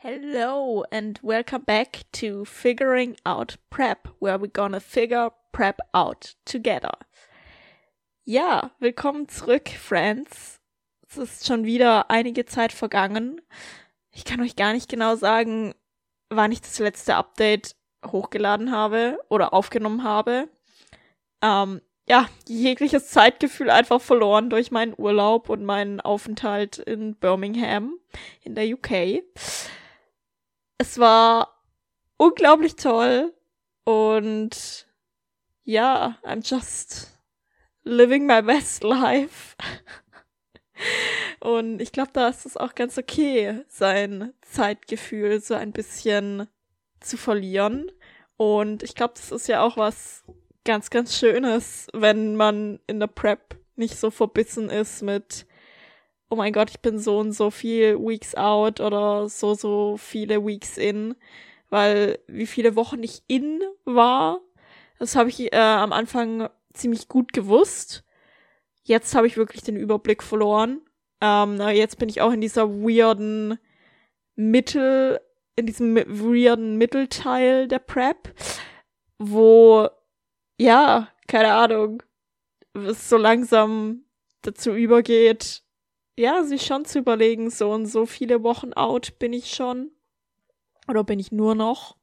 Hello and welcome back to Figuring Out Prep, where we're gonna figure Prep out together. Ja, willkommen zurück, Friends. Es ist schon wieder einige Zeit vergangen. Ich kann euch gar nicht genau sagen, wann ich das letzte Update hochgeladen habe oder aufgenommen habe. Ähm, ja, jegliches Zeitgefühl einfach verloren durch meinen Urlaub und meinen Aufenthalt in Birmingham in der UK. Es war unglaublich toll und ja, I'm just living my best life. Und ich glaube, da ist es auch ganz okay, sein Zeitgefühl so ein bisschen zu verlieren. Und ich glaube, das ist ja auch was ganz, ganz Schönes, wenn man in der Prep nicht so verbissen ist mit, oh mein Gott, ich bin so und so viel Weeks out oder so, so viele Weeks in. Weil wie viele Wochen ich in war, das habe ich äh, am Anfang ziemlich gut gewusst. Jetzt habe ich wirklich den Überblick verloren. Ähm, jetzt bin ich auch in dieser weirden Mittel, in diesem weirden Mittelteil der Prep, wo, ja, keine Ahnung, es so langsam dazu übergeht, ja, sich schon zu überlegen, so und so viele Wochen out bin ich schon. Oder bin ich nur noch?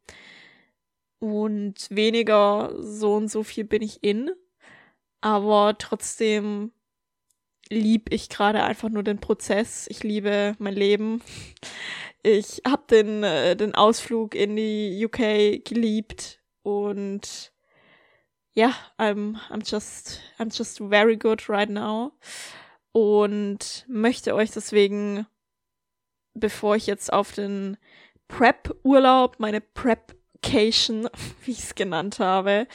Und weniger so und so viel bin ich in. Aber trotzdem lieb ich gerade einfach nur den Prozess. Ich liebe mein Leben. Ich habe den, äh, den Ausflug in die UK geliebt und ja, I'm, I'm just, I'm just very good right now und möchte euch deswegen, bevor ich jetzt auf den Prep-Urlaub, meine Prepcation, wie ich es genannt habe,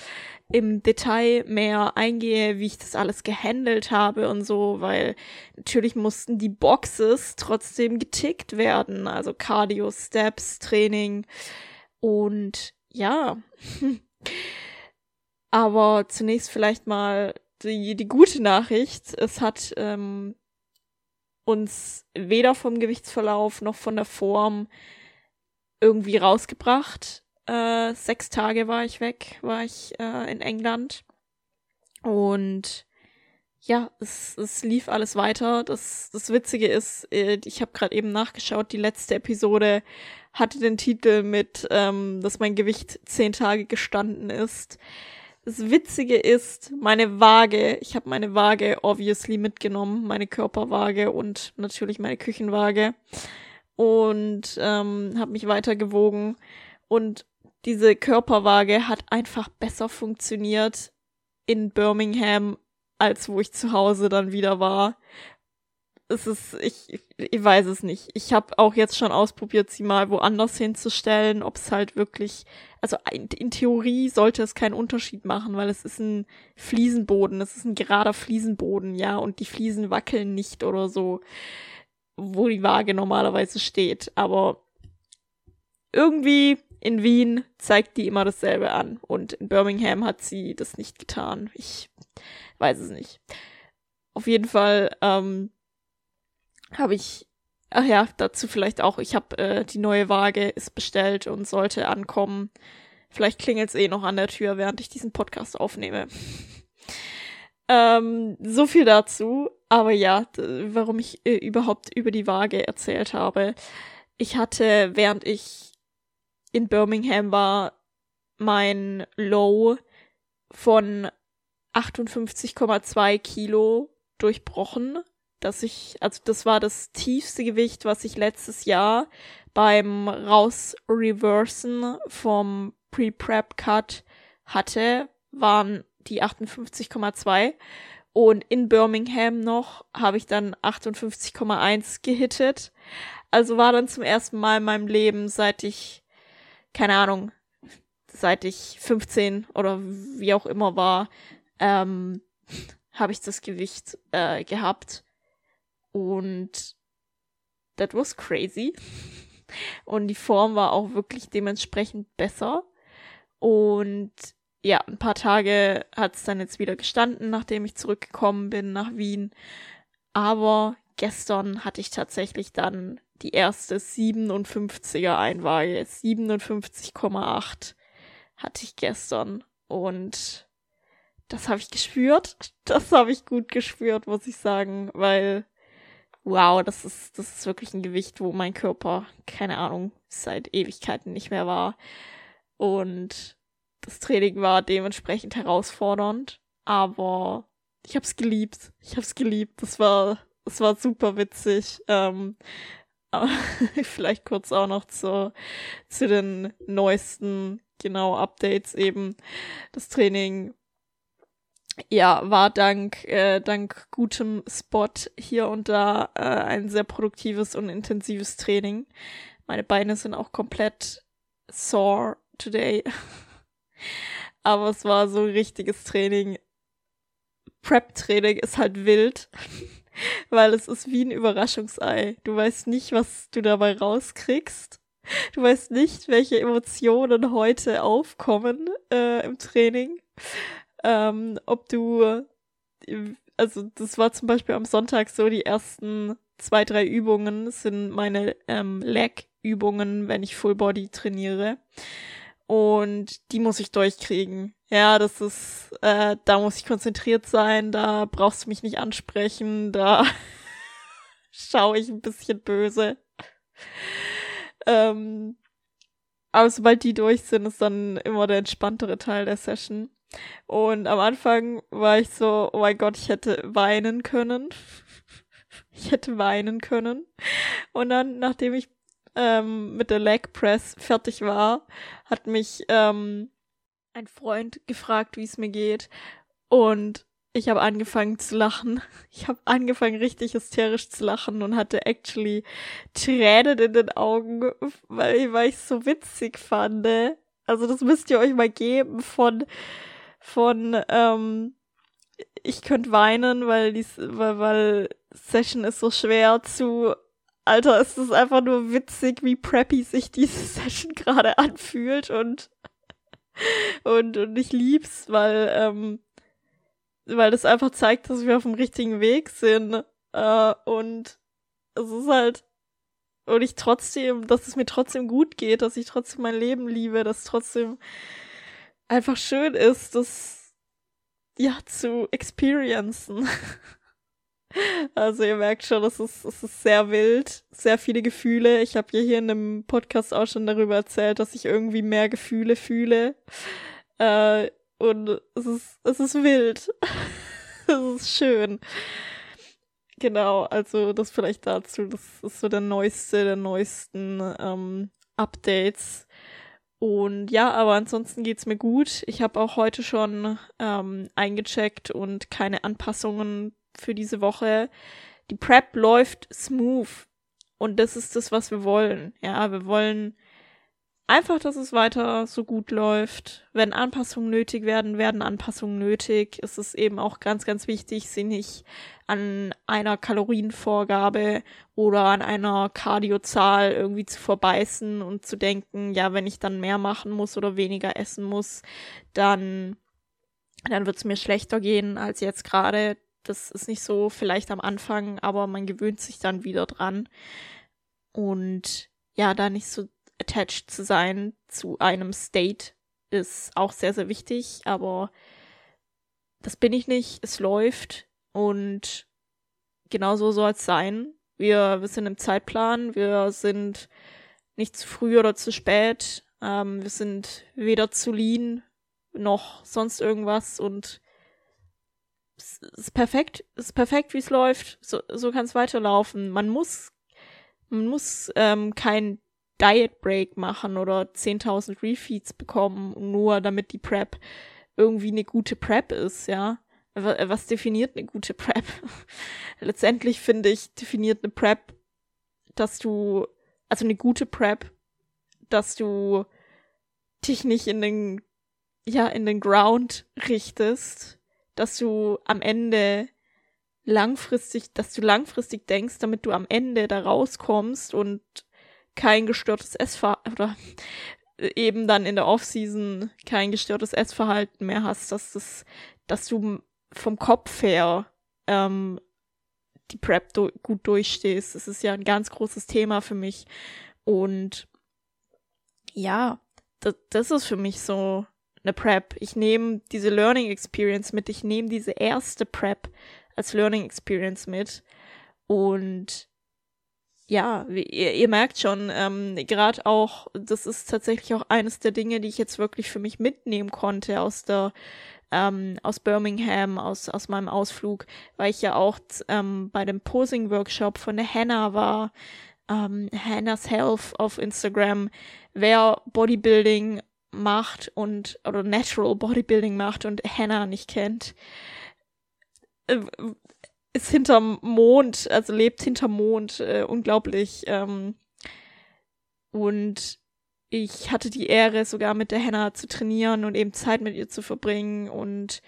im Detail mehr eingehe, wie ich das alles gehandelt habe und so, weil natürlich mussten die Boxes trotzdem getickt werden, also Cardio, Steps, Training und ja. Aber zunächst vielleicht mal die, die gute Nachricht. Es hat ähm, uns weder vom Gewichtsverlauf noch von der Form irgendwie rausgebracht. Äh, sechs Tage war ich weg, war ich äh, in England. Und ja, es, es lief alles weiter. Das, das Witzige ist, äh, ich habe gerade eben nachgeschaut, die letzte Episode hatte den Titel mit, ähm, dass mein Gewicht zehn Tage gestanden ist. Das Witzige ist, meine Waage, ich habe meine Waage obviously mitgenommen, meine Körperwaage und natürlich meine Küchenwaage und ähm, habe mich weiter gewogen und diese Körperwaage hat einfach besser funktioniert in Birmingham, als wo ich zu Hause dann wieder war. Es ist, ich, ich weiß es nicht. Ich habe auch jetzt schon ausprobiert, sie mal woanders hinzustellen, ob es halt wirklich, also in, in Theorie sollte es keinen Unterschied machen, weil es ist ein Fliesenboden, es ist ein gerader Fliesenboden, ja, und die Fliesen wackeln nicht oder so, wo die Waage normalerweise steht. Aber irgendwie in Wien zeigt die immer dasselbe an und in Birmingham hat sie das nicht getan. Ich weiß es nicht. Auf jeden Fall ähm, habe ich, ach ja, dazu vielleicht auch, ich habe äh, die neue Waage ist bestellt und sollte ankommen. Vielleicht klingelt es eh noch an der Tür, während ich diesen Podcast aufnehme. ähm, so viel dazu. Aber ja, warum ich äh, überhaupt über die Waage erzählt habe. Ich hatte, während ich in Birmingham war mein Low von 58,2 Kilo durchbrochen. Dass ich, also das war das tiefste Gewicht, was ich letztes Jahr beim Raus-Reversen vom Pre-Prep-Cut hatte, waren die 58,2. Und in Birmingham noch habe ich dann 58,1 gehittet. Also war dann zum ersten Mal in meinem Leben, seit ich keine Ahnung, seit ich 15 oder wie auch immer war, ähm, habe ich das Gewicht äh, gehabt. Und that was crazy. Und die Form war auch wirklich dementsprechend besser. Und ja, ein paar Tage hat es dann jetzt wieder gestanden, nachdem ich zurückgekommen bin nach Wien. Aber gestern hatte ich tatsächlich dann die erste 57er Einwaage. 57,8 hatte ich gestern. Und das habe ich gespürt. Das habe ich gut gespürt, muss ich sagen, weil wow, das ist, das ist wirklich ein Gewicht, wo mein Körper, keine Ahnung, seit Ewigkeiten nicht mehr war. Und das Training war dementsprechend herausfordernd, aber ich hab's geliebt. Ich hab's geliebt. Das war, das war super witzig. Ähm, vielleicht kurz auch noch zu, zu den neuesten, genau, Updates eben. Das Training ja, war dank, äh, dank gutem Spot hier und da äh, ein sehr produktives und intensives Training. Meine Beine sind auch komplett sore today. Aber es war so ein richtiges Training. Prep-Training ist halt wild, weil es ist wie ein Überraschungsei. Du weißt nicht, was du dabei rauskriegst. Du weißt nicht, welche Emotionen heute aufkommen äh, im Training ähm, ob du, also das war zum Beispiel am Sonntag so, die ersten zwei, drei Übungen sind meine ähm, Leg-Übungen, wenn ich Full Body trainiere. Und die muss ich durchkriegen. Ja, das ist, äh, da muss ich konzentriert sein, da brauchst du mich nicht ansprechen, da schaue ich ein bisschen böse. Ähm, aber sobald die durch sind, ist dann immer der entspanntere Teil der Session. Und am Anfang war ich so, oh mein Gott, ich hätte weinen können. ich hätte weinen können. Und dann, nachdem ich ähm, mit der Leg Press fertig war, hat mich ähm, ein Freund gefragt, wie es mir geht. Und ich habe angefangen zu lachen. Ich habe angefangen richtig hysterisch zu lachen und hatte actually Tränen in den Augen, weil, weil ich es so witzig fand. Also das müsst ihr euch mal geben von von ähm, ich könnte weinen, weil die weil, weil Session ist so schwer zu Alter, ist es einfach nur witzig, wie preppy sich diese Session gerade anfühlt und und und ich lieb's, weil ähm, weil das einfach zeigt, dass wir auf dem richtigen Weg sind äh, und es ist halt und ich trotzdem, dass es mir trotzdem gut geht, dass ich trotzdem mein Leben liebe, dass trotzdem einfach schön ist, das ja zu experiencen. Also ihr merkt schon, es ist, es ist sehr wild, sehr viele Gefühle. Ich habe ja hier in einem Podcast auch schon darüber erzählt, dass ich irgendwie mehr Gefühle fühle. Äh, und es ist, es ist wild. es ist schön. Genau, also das vielleicht dazu. Das ist so der neueste, der neuesten ähm, Updates. Und ja, aber ansonsten geht's mir gut. Ich habe auch heute schon ähm, eingecheckt und keine Anpassungen für diese Woche. Die Prep läuft smooth. Und das ist das, was wir wollen. Ja, wir wollen einfach, dass es weiter so gut läuft. Wenn Anpassungen nötig werden, werden Anpassungen nötig. Es ist eben auch ganz, ganz wichtig, sie nicht an einer Kalorienvorgabe oder an einer Kardiozahl irgendwie zu verbeißen und zu denken, ja, wenn ich dann mehr machen muss oder weniger essen muss, dann, dann wird es mir schlechter gehen als jetzt gerade. Das ist nicht so vielleicht am Anfang, aber man gewöhnt sich dann wieder dran. Und ja, da nicht so attached zu sein zu einem State ist auch sehr, sehr wichtig, aber das bin ich nicht. Es läuft und genauso soll es sein. Wir, wir sind im Zeitplan, wir sind nicht zu früh oder zu spät, ähm, wir sind weder zu lean noch sonst irgendwas und es ist perfekt, es ist perfekt, wie es läuft. So, so kann es weiterlaufen. Man muss, man muss ähm, kein Diet Break machen oder 10.000 Refeeds bekommen, nur damit die Prep irgendwie eine gute Prep ist, ja. Was definiert eine gute Prep? Letztendlich finde ich, definiert eine Prep, dass du, also eine gute Prep, dass du dich nicht in den, ja, in den Ground richtest, dass du am Ende langfristig, dass du langfristig denkst, damit du am Ende da rauskommst und kein gestörtes Essverhalten oder eben dann in der Offseason kein gestörtes Essverhalten mehr hast, dass das, dass du vom Kopf her ähm, die Prep do gut durchstehst. Das ist ja ein ganz großes Thema für mich. Und ja, das, das ist für mich so eine Prep. Ich nehme diese Learning Experience mit. Ich nehme diese erste Prep als Learning Experience mit. Und ja, ihr, ihr merkt schon, ähm, gerade auch, das ist tatsächlich auch eines der Dinge, die ich jetzt wirklich für mich mitnehmen konnte aus der ähm, aus Birmingham, aus, aus meinem Ausflug, weil ich ja auch ähm, bei dem Posing-Workshop von der Hannah war, ähm, Hannah's Health auf Instagram, wer Bodybuilding macht und oder Natural Bodybuilding macht und Hannah nicht kennt, äh, ist hinterm Mond, also lebt hinterm Mond, äh, unglaublich. Ähm, und ich hatte die Ehre, sogar mit der Hannah zu trainieren und eben Zeit mit ihr zu verbringen und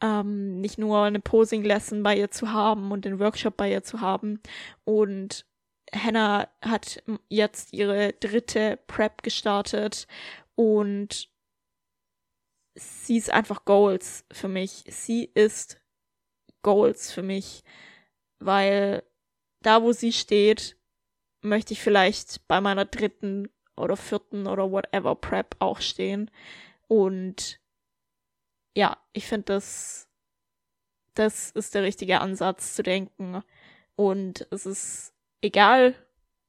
ähm, nicht nur eine Posing-Lesson bei ihr zu haben und den Workshop bei ihr zu haben. Und Hannah hat jetzt ihre dritte Prep gestartet und sie ist einfach Goals für mich. Sie ist Goals für mich, weil da, wo sie steht, möchte ich vielleicht bei meiner dritten oder vierten oder whatever Prep auch stehen. Und ja, ich finde das, das ist der richtige Ansatz zu denken. Und es ist egal,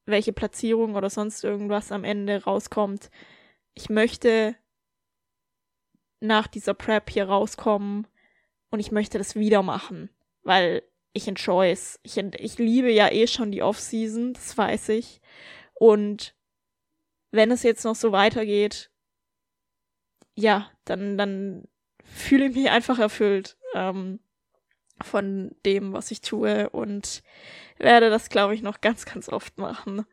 welche Platzierung oder sonst irgendwas am Ende rauskommt. Ich möchte nach dieser Prep hier rauskommen und ich möchte das wieder machen, weil ich enjoy es. Ich, ich liebe ja eh schon die Off-Season, das weiß ich. Und wenn es jetzt noch so weitergeht, ja, dann, dann fühle ich mich einfach erfüllt ähm, von dem, was ich tue und werde das, glaube ich, noch ganz, ganz oft machen.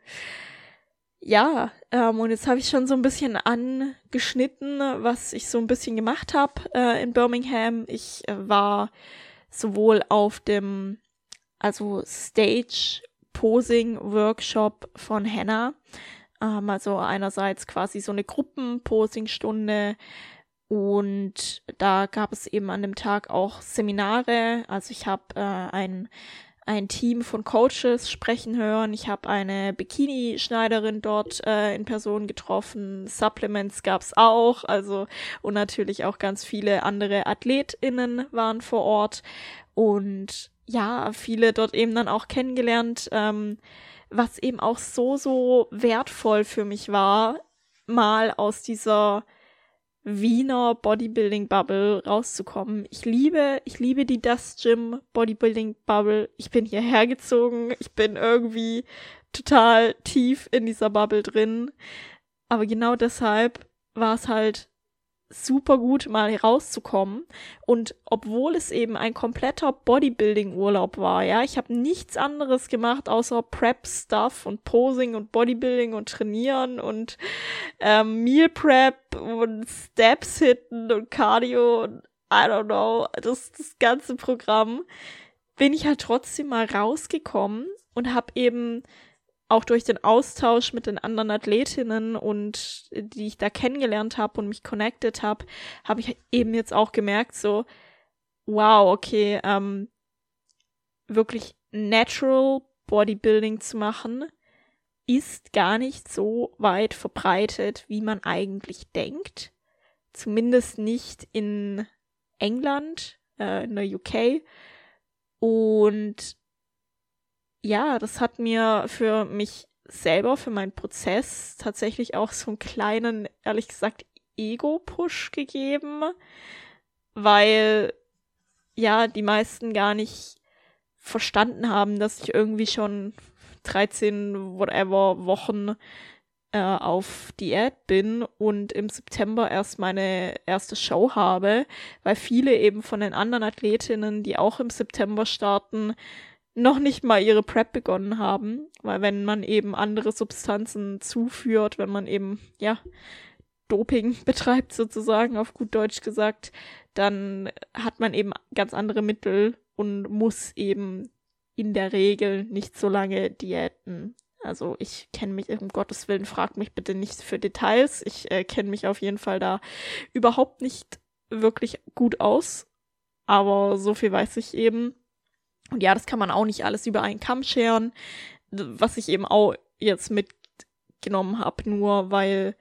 Ja, ähm, und jetzt habe ich schon so ein bisschen angeschnitten, was ich so ein bisschen gemacht habe äh, in Birmingham. Ich äh, war sowohl auf dem, also Stage Posing Workshop von Hannah, ähm, also einerseits quasi so eine Gruppenposingstunde und da gab es eben an dem Tag auch Seminare. Also ich habe äh, ein ein Team von Coaches sprechen hören. Ich habe eine Bikini-Schneiderin dort äh, in Person getroffen. Supplements gab's auch, also und natürlich auch ganz viele andere AthletInnen waren vor Ort und ja, viele dort eben dann auch kennengelernt. Ähm, was eben auch so, so wertvoll für mich war, mal aus dieser Wiener Bodybuilding Bubble rauszukommen. Ich liebe, ich liebe die Dust Gym Bodybuilding Bubble. Ich bin hierher gezogen. Ich bin irgendwie total tief in dieser Bubble drin. Aber genau deshalb war es halt super gut, mal rauszukommen. Und obwohl es eben ein kompletter Bodybuilding-Urlaub war, ja, ich habe nichts anderes gemacht außer Prep-Stuff und Posing und Bodybuilding und Trainieren und ähm, Meal Prep und Steps hitten und Cardio und I don't know, das, das ganze Programm, bin ich halt trotzdem mal rausgekommen und habe eben auch durch den Austausch mit den anderen Athletinnen und die ich da kennengelernt habe und mich connected habe, habe ich eben jetzt auch gemerkt, so, wow, okay, ähm, wirklich natural Bodybuilding zu machen, ist gar nicht so weit verbreitet, wie man eigentlich denkt. Zumindest nicht in England, äh, in der UK. Und ja, das hat mir für mich selber, für meinen Prozess tatsächlich auch so einen kleinen, ehrlich gesagt, Ego-Push gegeben, weil ja, die meisten gar nicht verstanden haben, dass ich irgendwie schon 13 whatever Wochen äh, auf Diät bin und im September erst meine erste Show habe, weil viele eben von den anderen Athletinnen, die auch im September starten, noch nicht mal ihre Prep begonnen haben, weil wenn man eben andere Substanzen zuführt, wenn man eben, ja, Doping betreibt sozusagen, auf gut Deutsch gesagt, dann hat man eben ganz andere Mittel und muss eben in der Regel nicht so lange diäten. Also ich kenne mich, um Gottes Willen, fragt mich bitte nicht für Details. Ich äh, kenne mich auf jeden Fall da überhaupt nicht wirklich gut aus. Aber so viel weiß ich eben. Und ja, das kann man auch nicht alles über einen Kamm scheren, was ich eben auch jetzt mitgenommen habe, nur weil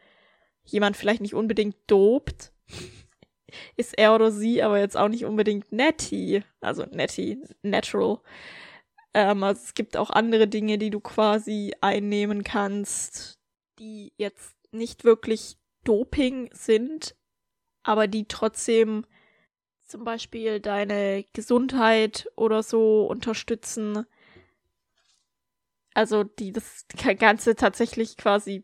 jemand vielleicht nicht unbedingt dopt, ist er oder sie aber jetzt auch nicht unbedingt netty, also netty, natural. Ähm, also es gibt auch andere Dinge, die du quasi einnehmen kannst, die jetzt nicht wirklich Doping sind, aber die trotzdem zum Beispiel deine Gesundheit oder so unterstützen. Also die das Ganze tatsächlich quasi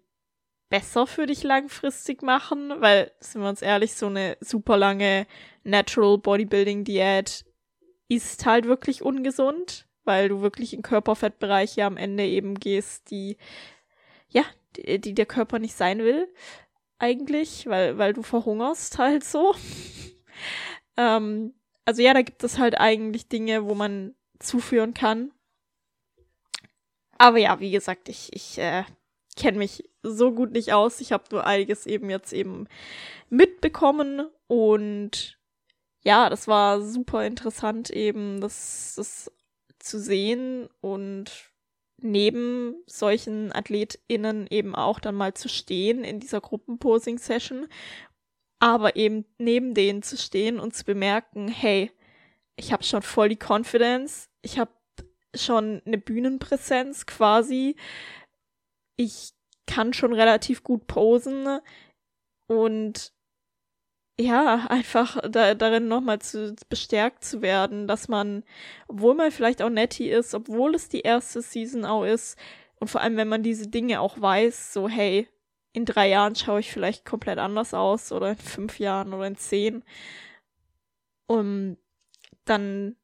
besser für dich langfristig machen, weil, sind wir uns ehrlich, so eine super lange Natural Bodybuilding Diät ist halt wirklich ungesund, weil du wirklich in Körperfettbereiche am Ende eben gehst, die, ja, die, die der Körper nicht sein will, eigentlich, weil, weil du verhungerst halt so. Ähm, also ja, da gibt es halt eigentlich Dinge, wo man zuführen kann. Aber ja, wie gesagt, ich, ich äh, kenne mich so gut nicht aus. Ich habe nur einiges eben jetzt eben mitbekommen und ja, das war super interessant eben, das, das zu sehen und neben solchen AthletInnen eben auch dann mal zu stehen in dieser Gruppenposing-Session, aber eben neben denen zu stehen und zu bemerken, hey, ich habe schon voll die Confidence, ich habe schon eine Bühnenpräsenz quasi, ich kann schon relativ gut posen und ja, einfach da, darin nochmal zu bestärkt zu werden, dass man, obwohl man vielleicht auch netty ist, obwohl es die erste Season auch ist, und vor allem, wenn man diese Dinge auch weiß, so, hey, in drei Jahren schaue ich vielleicht komplett anders aus oder in fünf Jahren oder in zehn. Und dann,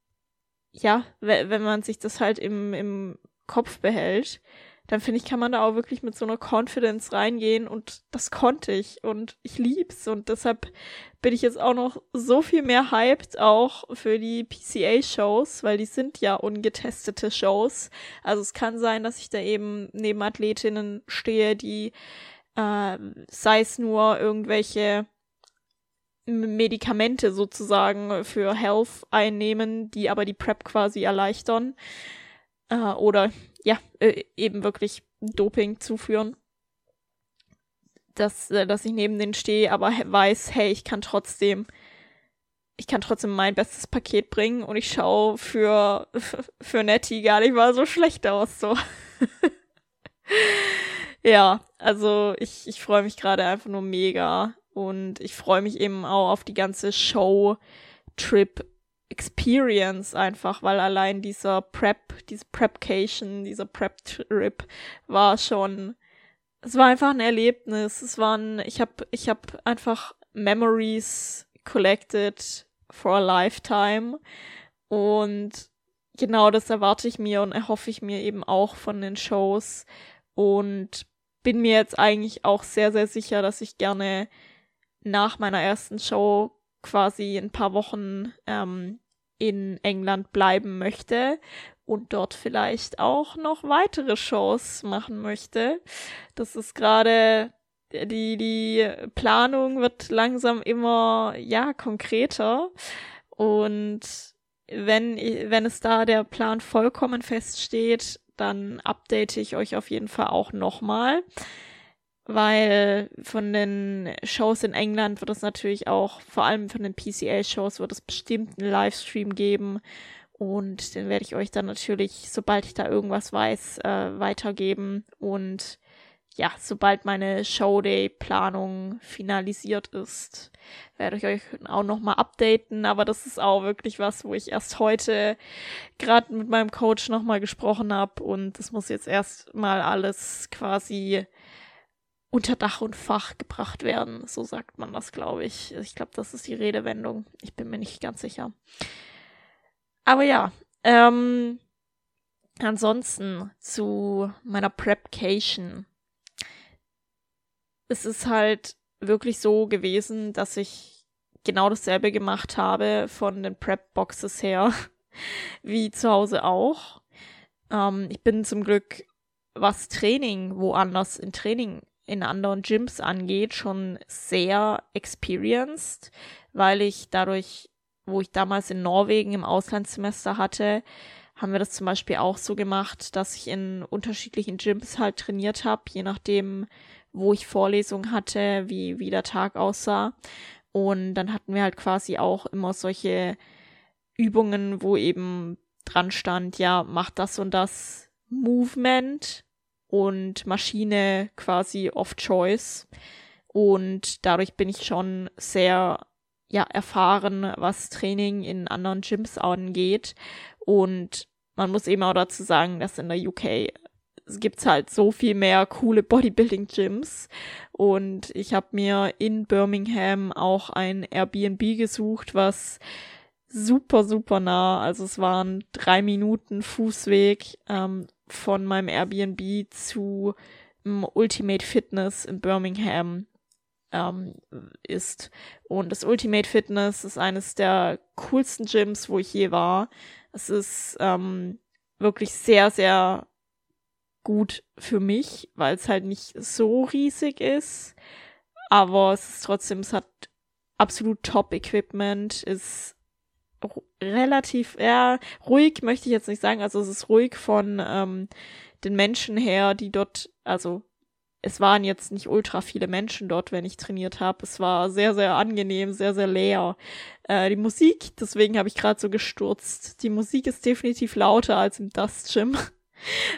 ja, wenn man sich das halt im, im Kopf behält, dann finde ich, kann man da auch wirklich mit so einer Confidence reingehen und das konnte ich und ich lieb's und deshalb bin ich jetzt auch noch so viel mehr hyped auch für die PCA-Shows, weil die sind ja ungetestete Shows. Also es kann sein, dass ich da eben neben Athletinnen stehe, die äh, sei es nur irgendwelche Medikamente sozusagen für Health einnehmen, die aber die Prep quasi erleichtern. Äh, oder ja, äh, eben wirklich Doping zuführen. Dass, äh, dass ich neben denen stehe, aber weiß, hey, ich kann trotzdem, ich kann trotzdem mein bestes Paket bringen und ich schaue für, für Nettie gar nicht mal so schlecht aus, so. ja, also ich, ich freue mich gerade einfach nur mega und ich freue mich eben auch auf die ganze Show-Trip Experience einfach, weil allein dieser Prep, diese Prepcation, dieser Prep-Trip war schon, es war einfach ein Erlebnis. Es waren, ich habe, ich habe einfach Memories collected for a lifetime und genau das erwarte ich mir und erhoffe ich mir eben auch von den Shows und bin mir jetzt eigentlich auch sehr, sehr sicher, dass ich gerne nach meiner ersten Show quasi ein paar Wochen ähm, in England bleiben möchte und dort vielleicht auch noch weitere Shows machen möchte. Das ist gerade die die Planung wird langsam immer ja konkreter und wenn wenn es da der Plan vollkommen feststeht, dann update ich euch auf jeden Fall auch nochmal. mal weil von den Shows in England wird es natürlich auch, vor allem von den PCA-Shows, wird es bestimmt einen Livestream geben. Und den werde ich euch dann natürlich, sobald ich da irgendwas weiß, äh, weitergeben. Und ja, sobald meine Showday-Planung finalisiert ist, werde ich euch auch nochmal updaten. Aber das ist auch wirklich was, wo ich erst heute gerade mit meinem Coach nochmal gesprochen habe. Und das muss jetzt erstmal alles quasi unter Dach und Fach gebracht werden. So sagt man das, glaube ich. Ich glaube, das ist die Redewendung. Ich bin mir nicht ganz sicher. Aber ja, ähm, ansonsten zu meiner Prepcation. Es ist halt wirklich so gewesen, dass ich genau dasselbe gemacht habe von den Prep-Boxes her, wie zu Hause auch. Ähm, ich bin zum Glück, was Training woanders in Training in anderen Gyms angeht, schon sehr experienced, weil ich dadurch, wo ich damals in Norwegen im Auslandssemester hatte, haben wir das zum Beispiel auch so gemacht, dass ich in unterschiedlichen Gyms halt trainiert habe, je nachdem, wo ich Vorlesungen hatte, wie, wie der Tag aussah. Und dann hatten wir halt quasi auch immer solche Übungen, wo eben dran stand, ja, mach das und das Movement und Maschine quasi of Choice. Und dadurch bin ich schon sehr ja, erfahren, was Training in anderen Gyms angeht. Und man muss eben auch dazu sagen, dass in der UK es gibt halt so viel mehr coole Bodybuilding-Gyms. Und ich habe mir in Birmingham auch ein Airbnb gesucht, was super, super nah, also es waren drei Minuten Fußweg ähm, von meinem Airbnb zu um, Ultimate Fitness in Birmingham ähm, ist. Und das Ultimate Fitness ist eines der coolsten Gyms, wo ich je war. Es ist ähm, wirklich sehr, sehr gut für mich, weil es halt nicht so riesig ist. Aber es ist trotzdem, es hat absolut Top-Equipment, ist relativ, ja, ruhig möchte ich jetzt nicht sagen. Also es ist ruhig von ähm, den Menschen her, die dort, also es waren jetzt nicht ultra viele Menschen dort, wenn ich trainiert habe. Es war sehr, sehr angenehm, sehr, sehr leer. Äh, die Musik, deswegen habe ich gerade so gestürzt. Die Musik ist definitiv lauter als im Dust Gym,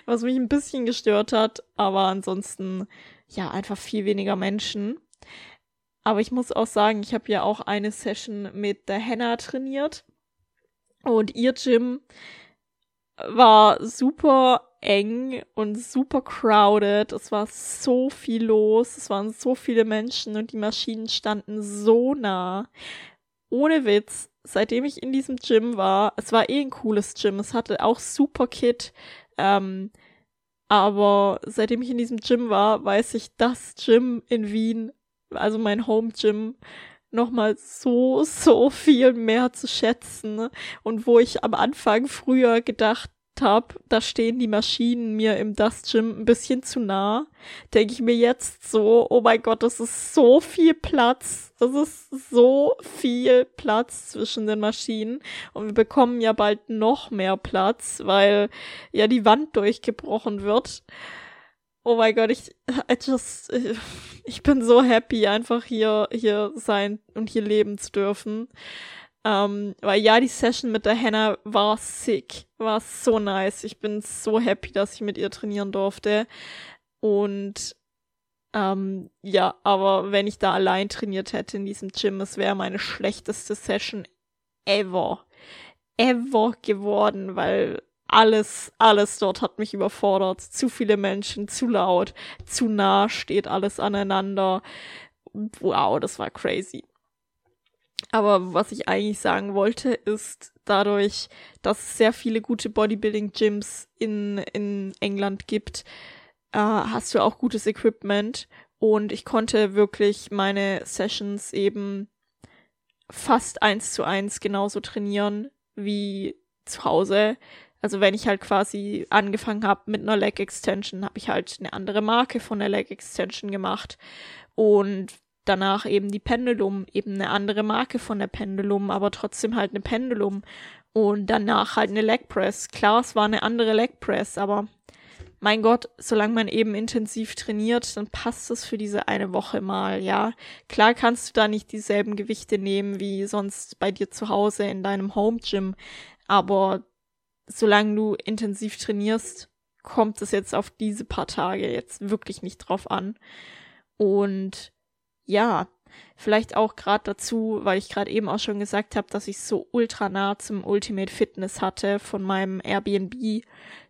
was mich ein bisschen gestört hat. Aber ansonsten, ja, einfach viel weniger Menschen. Aber ich muss auch sagen, ich habe ja auch eine Session mit der Henna trainiert. Und ihr Gym war super eng und super crowded. Es war so viel los. Es waren so viele Menschen und die Maschinen standen so nah. Ohne Witz, seitdem ich in diesem Gym war, es war eh ein cooles Gym. Es hatte auch super Kit. Ähm, aber seitdem ich in diesem Gym war, weiß ich, das Gym in Wien, also mein Home Gym, nochmal so, so viel mehr zu schätzen. Und wo ich am Anfang früher gedacht habe, da stehen die Maschinen mir im Dust Gym ein bisschen zu nah, denke ich mir jetzt so, oh mein Gott, das ist so viel Platz. Das ist so viel Platz zwischen den Maschinen. Und wir bekommen ja bald noch mehr Platz, weil ja die Wand durchgebrochen wird. Oh mein Gott, ich, I just, ich bin so happy, einfach hier, hier sein und hier leben zu dürfen. Ähm, weil ja, die Session mit der Hannah war sick, war so nice. Ich bin so happy, dass ich mit ihr trainieren durfte. Und ähm, ja, aber wenn ich da allein trainiert hätte in diesem Gym, es wäre meine schlechteste Session ever. Ever geworden, weil alles, alles dort hat mich überfordert. Zu viele Menschen, zu laut, zu nah steht alles aneinander. Wow, das war crazy. Aber was ich eigentlich sagen wollte, ist dadurch, dass es sehr viele gute Bodybuilding-Gyms in, in England gibt, äh, hast du auch gutes Equipment. Und ich konnte wirklich meine Sessions eben fast eins zu eins genauso trainieren wie zu Hause. Also wenn ich halt quasi angefangen habe mit einer Leg Extension, habe ich halt eine andere Marke von der Leg Extension gemacht. Und danach eben die Pendulum, eben eine andere Marke von der Pendulum, aber trotzdem halt eine Pendulum. Und danach halt eine Leg Press. Klar, es war eine andere Leg Press, aber mein Gott, solange man eben intensiv trainiert, dann passt es für diese eine Woche mal, ja. Klar kannst du da nicht dieselben Gewichte nehmen wie sonst bei dir zu Hause in deinem Home Gym, aber solange du intensiv trainierst, kommt es jetzt auf diese paar Tage jetzt wirklich nicht drauf an. Und ja, vielleicht auch gerade dazu, weil ich gerade eben auch schon gesagt habe, dass ich so ultra nah zum Ultimate Fitness hatte von meinem Airbnb.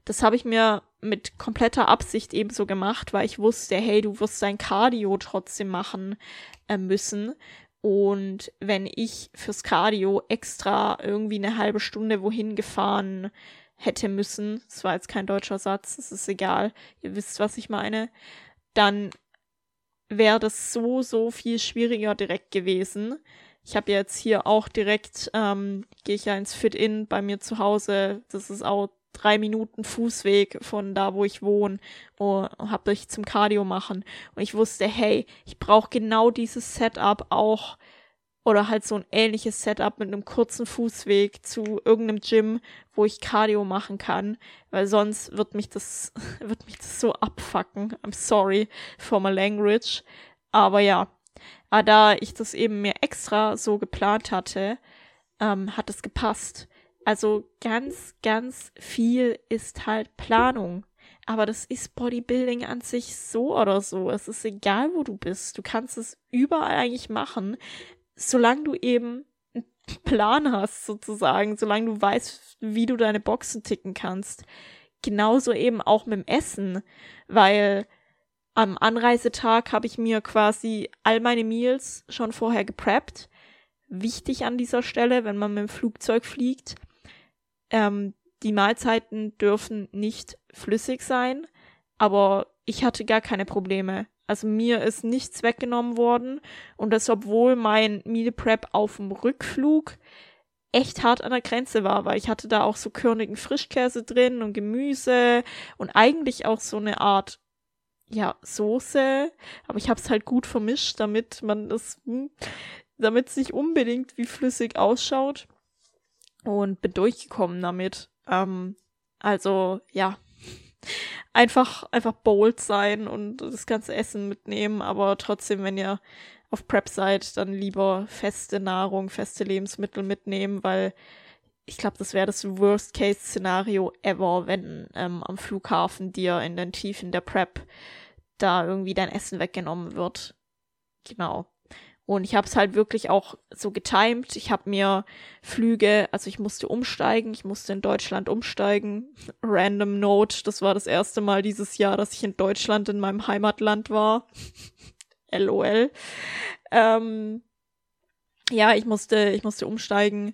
Das habe ich mir mit kompletter Absicht ebenso gemacht, weil ich wusste, hey, du wirst dein Cardio trotzdem machen äh, müssen. Und wenn ich fürs Cardio extra irgendwie eine halbe Stunde wohin gefahren hätte müssen, das war jetzt kein deutscher Satz, das ist egal, ihr wisst, was ich meine, dann wäre das so, so viel schwieriger direkt gewesen. Ich habe jetzt hier auch direkt, ähm, gehe ich ja ins Fit-In bei mir zu Hause. Das ist auch drei Minuten Fußweg von da, wo ich wohne, und habe ich zum Cardio machen. Und ich wusste, hey, ich brauche genau dieses Setup auch oder halt so ein ähnliches Setup mit einem kurzen Fußweg zu irgendeinem Gym, wo ich Cardio machen kann, weil sonst wird mich das, wird mich das so abfacken. I'm sorry for my language. Aber ja, aber da ich das eben mir extra so geplant hatte, ähm, hat es gepasst. Also ganz, ganz viel ist halt Planung. Aber das ist Bodybuilding an sich so oder so. Es ist egal, wo du bist. Du kannst es überall eigentlich machen solange du eben einen Plan hast, sozusagen, solange du weißt, wie du deine Boxen ticken kannst. Genauso eben auch mit dem Essen, weil am Anreisetag habe ich mir quasi all meine Meals schon vorher gepreppt. Wichtig an dieser Stelle, wenn man mit dem Flugzeug fliegt, ähm, die Mahlzeiten dürfen nicht flüssig sein, aber ich hatte gar keine Probleme. Also mir ist nichts weggenommen worden. Und das, obwohl mein Meal Prep auf dem Rückflug echt hart an der Grenze war, weil ich hatte da auch so körnigen Frischkäse drin und Gemüse und eigentlich auch so eine Art ja Soße, aber ich habe es halt gut vermischt, damit man es hm, damit es nicht unbedingt wie flüssig ausschaut und bin durchgekommen damit. Ähm, also ja, einfach, einfach bold sein und das ganze Essen mitnehmen, aber trotzdem, wenn ihr auf Prep seid, dann lieber feste Nahrung, feste Lebensmittel mitnehmen, weil ich glaube, das wäre das Worst-Case-Szenario ever, wenn ähm, am Flughafen dir in den Tiefen der Prep da irgendwie dein Essen weggenommen wird. Genau. Und ich habe es halt wirklich auch so getimed. Ich habe mir Flüge, also ich musste umsteigen, ich musste in Deutschland umsteigen. Random Note, das war das erste Mal dieses Jahr, dass ich in Deutschland in meinem Heimatland war. LOL. Ähm, ja, ich musste, ich musste umsteigen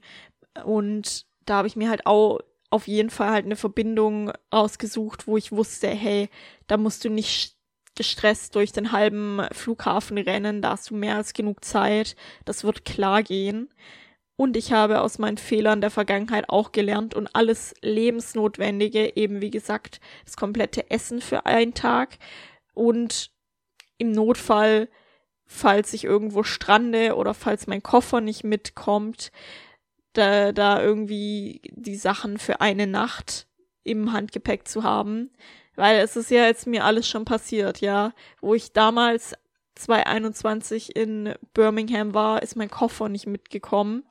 und da habe ich mir halt auch auf jeden Fall halt eine Verbindung ausgesucht, wo ich wusste, hey, da musst du nicht gestresst durch den halben Flughafen rennen, da hast du mehr als genug Zeit, das wird klar gehen. Und ich habe aus meinen Fehlern der Vergangenheit auch gelernt und alles Lebensnotwendige, eben wie gesagt, das komplette Essen für einen Tag und im Notfall, falls ich irgendwo strande oder falls mein Koffer nicht mitkommt, da, da irgendwie die Sachen für eine Nacht im Handgepäck zu haben. Weil es ist ja jetzt mir alles schon passiert, ja. Wo ich damals 2021 in Birmingham war, ist mein Koffer nicht mitgekommen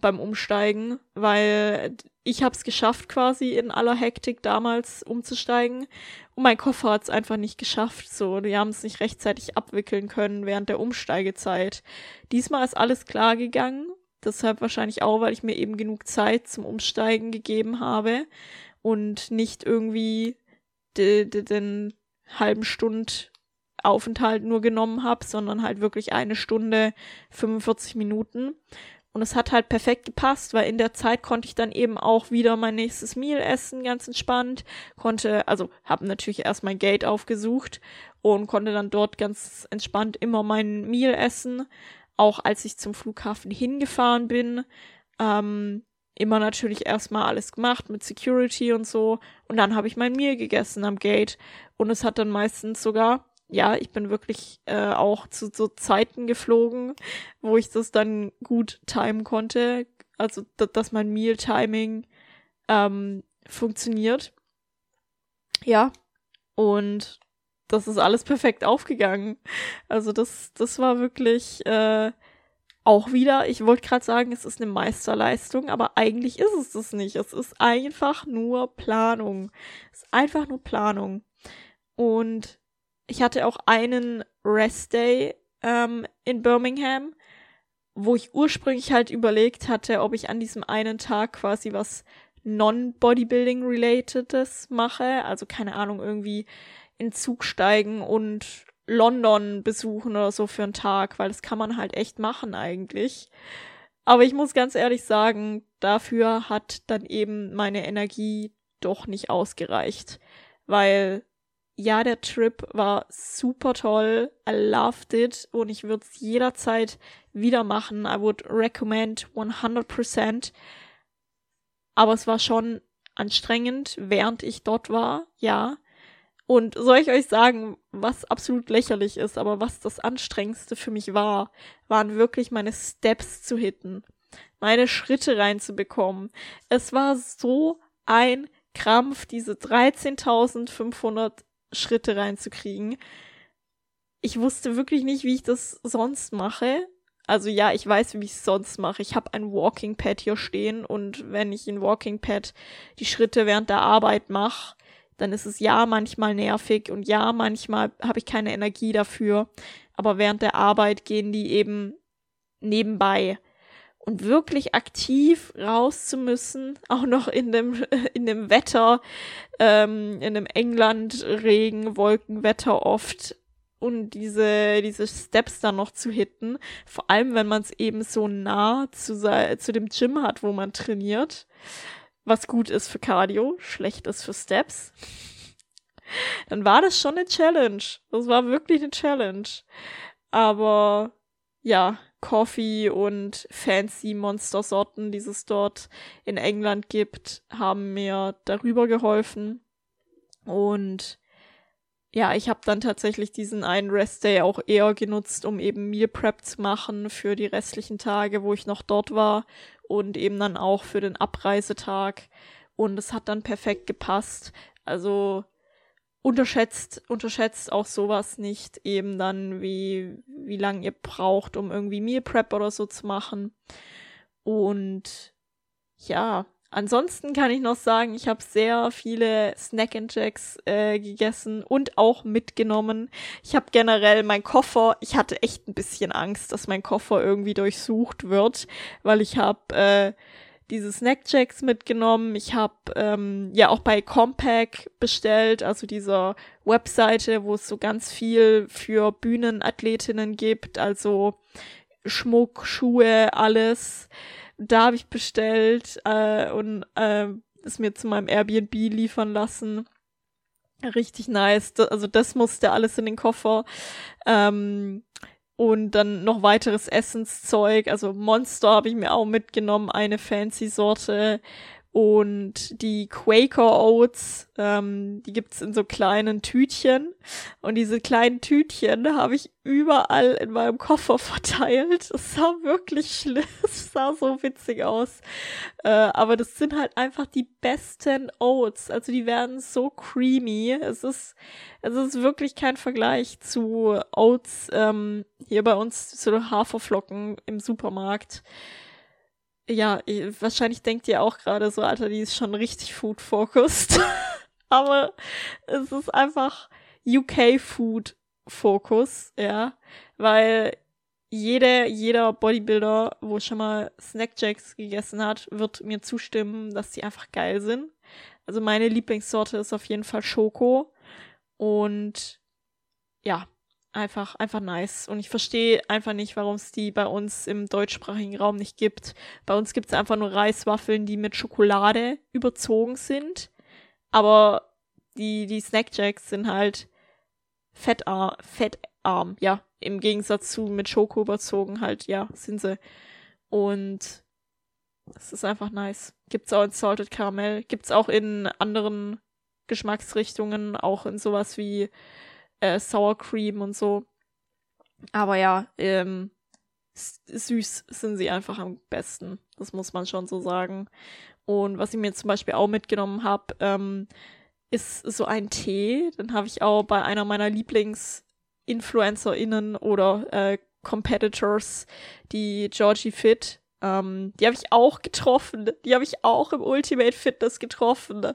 beim Umsteigen, weil ich habe es geschafft quasi in aller Hektik damals umzusteigen und mein Koffer hat es einfach nicht geschafft. So, die haben es nicht rechtzeitig abwickeln können während der Umsteigezeit. Diesmal ist alles klar gegangen, deshalb wahrscheinlich auch, weil ich mir eben genug Zeit zum Umsteigen gegeben habe und nicht irgendwie den halben Stund Aufenthalt nur genommen habe, sondern halt wirklich eine Stunde 45 Minuten. Und es hat halt perfekt gepasst, weil in der Zeit konnte ich dann eben auch wieder mein nächstes Meal essen, ganz entspannt. Konnte, also habe natürlich erst mein Gate aufgesucht und konnte dann dort ganz entspannt immer mein Meal essen. Auch als ich zum Flughafen hingefahren bin, ähm, immer natürlich erstmal alles gemacht mit Security und so. Und dann habe ich mein Meal gegessen am Gate. Und es hat dann meistens sogar, ja, ich bin wirklich äh, auch zu so Zeiten geflogen, wo ich das dann gut timen konnte. Also, dass mein Meal-Timing ähm, funktioniert. Ja. Und das ist alles perfekt aufgegangen. Also das, das war wirklich äh, auch wieder, ich wollte gerade sagen, es ist eine Meisterleistung, aber eigentlich ist es das nicht. Es ist einfach nur Planung. Es ist einfach nur Planung. Und ich hatte auch einen Rest Day ähm, in Birmingham, wo ich ursprünglich halt überlegt hatte, ob ich an diesem einen Tag quasi was Non-Bodybuilding-Relatedes mache. Also keine Ahnung, irgendwie in Zug steigen und London besuchen oder so für einen Tag, weil das kann man halt echt machen eigentlich. Aber ich muss ganz ehrlich sagen, dafür hat dann eben meine Energie doch nicht ausgereicht, weil ja, der Trip war super toll. I loved it und ich würde es jederzeit wieder machen. I would recommend 100%. Aber es war schon anstrengend, während ich dort war, ja. Und soll ich euch sagen, was absolut lächerlich ist, aber was das anstrengendste für mich war, waren wirklich meine Steps zu hitten, meine Schritte reinzubekommen. Es war so ein Krampf, diese 13.500 Schritte reinzukriegen. Ich wusste wirklich nicht, wie ich das sonst mache. Also ja, ich weiß, wie ich es sonst mache. Ich habe ein Walking Pad hier stehen und wenn ich in Walking Pad die Schritte während der Arbeit mache, dann ist es ja manchmal nervig und ja, manchmal habe ich keine Energie dafür. Aber während der Arbeit gehen die eben nebenbei. Und wirklich aktiv raus zu müssen, auch noch in dem, in dem Wetter, ähm, in dem England Regen, Wolkenwetter oft, und diese, diese Steps dann noch zu hitten. Vor allem, wenn man es eben so nah zu, zu dem Gym hat, wo man trainiert. Was gut ist für Cardio, schlecht ist für Steps. Dann war das schon eine Challenge. Das war wirklich eine Challenge. Aber ja, Coffee und fancy Monstersorten, die es dort in England gibt, haben mir darüber geholfen. Und ja, ich habe dann tatsächlich diesen einen Restday auch eher genutzt, um eben Meal Prep zu machen für die restlichen Tage, wo ich noch dort war und eben dann auch für den Abreisetag. Und es hat dann perfekt gepasst. Also unterschätzt, unterschätzt auch sowas nicht, eben dann, wie, wie lange ihr braucht, um irgendwie Meal Prep oder so zu machen. Und ja, Ansonsten kann ich noch sagen, ich habe sehr viele Snack and Jacks äh, gegessen und auch mitgenommen. Ich habe generell mein Koffer, ich hatte echt ein bisschen Angst, dass mein Koffer irgendwie durchsucht wird, weil ich habe äh, diese Snack Jacks mitgenommen. Ich habe ähm, ja auch bei Compaq bestellt, also dieser Webseite, wo es so ganz viel für Bühnenathletinnen gibt, also Schmuck, Schuhe, alles da habe ich bestellt äh, und äh, es mir zu meinem Airbnb liefern lassen. Richtig nice. Also das musste alles in den Koffer. Ähm, und dann noch weiteres Essenszeug. Also Monster habe ich mir auch mitgenommen, eine fancy Sorte. Und die Quaker Oats, ähm, die gibt's in so kleinen Tütchen. Und diese kleinen Tütchen habe ich überall in meinem Koffer verteilt. Es sah wirklich schlimm, es sah so witzig aus. Äh, aber das sind halt einfach die besten Oats. Also die werden so creamy. Es ist, es ist wirklich kein Vergleich zu Oats ähm, hier bei uns, zu Haferflocken im Supermarkt. Ja, wahrscheinlich denkt ihr auch gerade so, Alter, die ist schon richtig food-focused. Aber es ist einfach UK-Food-Fokus, ja. Weil jeder, jeder Bodybuilder, wo schon mal Snackjacks gegessen hat, wird mir zustimmen, dass die einfach geil sind. Also meine Lieblingssorte ist auf jeden Fall Schoko. Und ja, einfach, einfach nice. Und ich verstehe einfach nicht, warum es die bei uns im deutschsprachigen Raum nicht gibt. Bei uns gibt es einfach nur Reiswaffeln, die mit Schokolade überzogen sind. Aber die, die Snackjacks sind halt fettarm, fettarm, ja. Im Gegensatz zu mit Schoko überzogen halt, ja, sind sie. Und es ist einfach nice. Gibt's auch in Salted Caramel, gibt's auch in anderen Geschmacksrichtungen, auch in sowas wie äh, Sour Cream und so. Aber ja, ähm, süß sind sie einfach am besten. Das muss man schon so sagen. Und was ich mir zum Beispiel auch mitgenommen habe, ähm, ist so ein Tee. Den habe ich auch bei einer meiner Lieblings-InfluencerInnen oder äh, Competitors, die Georgie Fit, ähm, die habe ich auch getroffen. Die habe ich auch im Ultimate Fitness getroffen.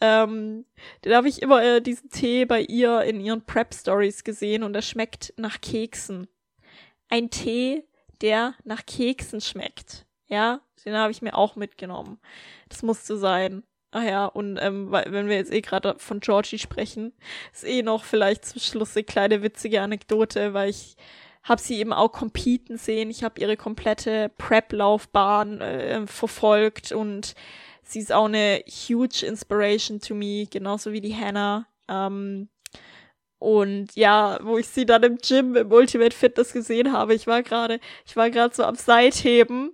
Ähm, den habe ich immer äh, diesen Tee bei ihr in ihren Prep Stories gesehen und der schmeckt nach Keksen. Ein Tee, der nach Keksen schmeckt. Ja, den habe ich mir auch mitgenommen. Das musste sein. Ah ja, und ähm, wenn wir jetzt eh gerade von Georgie sprechen, ist eh noch vielleicht zum Schluss eine kleine witzige Anekdote, weil ich habe sie eben auch competen sehen. Ich habe ihre komplette Prep-Laufbahn äh, verfolgt und sie ist auch eine huge Inspiration to me, genauso wie die Hannah. Ähm, und ja, wo ich sie dann im Gym im Ultimate Fitness gesehen habe, ich war gerade, ich war gerade so am Seitheben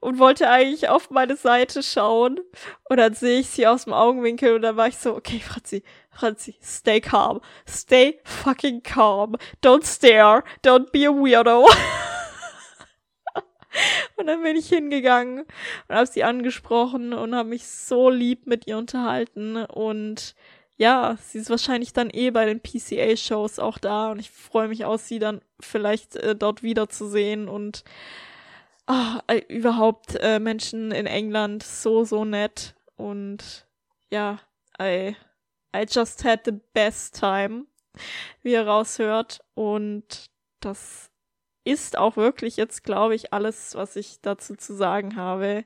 und wollte eigentlich auf meine Seite schauen. Und dann sehe ich sie aus dem Augenwinkel und dann war ich so, okay, Franzi, Franzi, stay calm. Stay fucking calm. Don't stare. Don't be a weirdo. und dann bin ich hingegangen und habe sie angesprochen und habe mich so lieb mit ihr unterhalten und ja, sie ist wahrscheinlich dann eh bei den PCA-Shows auch da und ich freue mich aus, sie dann vielleicht äh, dort wiederzusehen und oh, überhaupt äh, Menschen in England so, so nett und ja, I, I just had the best time, wie ihr raushört und das ist auch wirklich jetzt, glaube ich, alles, was ich dazu zu sagen habe.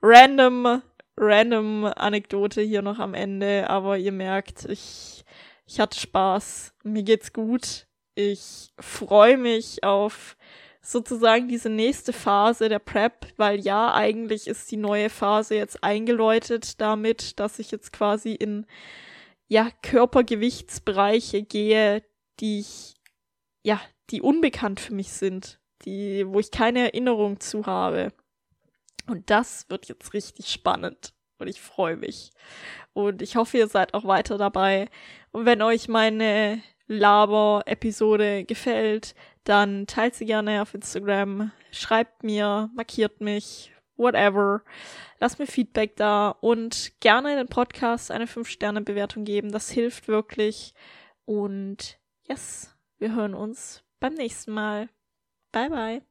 Random random Anekdote hier noch am Ende, aber ihr merkt, ich, ich hatte Spaß. Mir geht's gut. Ich freue mich auf sozusagen diese nächste Phase der Prep, weil ja, eigentlich ist die neue Phase jetzt eingeläutet damit, dass ich jetzt quasi in ja, Körpergewichtsbereiche gehe, die ich, ja, die unbekannt für mich sind, die, wo ich keine Erinnerung zu habe. Und das wird jetzt richtig spannend. Und ich freue mich. Und ich hoffe, ihr seid auch weiter dabei. Und wenn euch meine Laber-Episode gefällt, dann teilt sie gerne auf Instagram, schreibt mir, markiert mich, whatever. Lasst mir Feedback da und gerne den Podcast eine 5-Sterne-Bewertung geben. Das hilft wirklich. Und yes, wir hören uns beim nächsten Mal. Bye bye.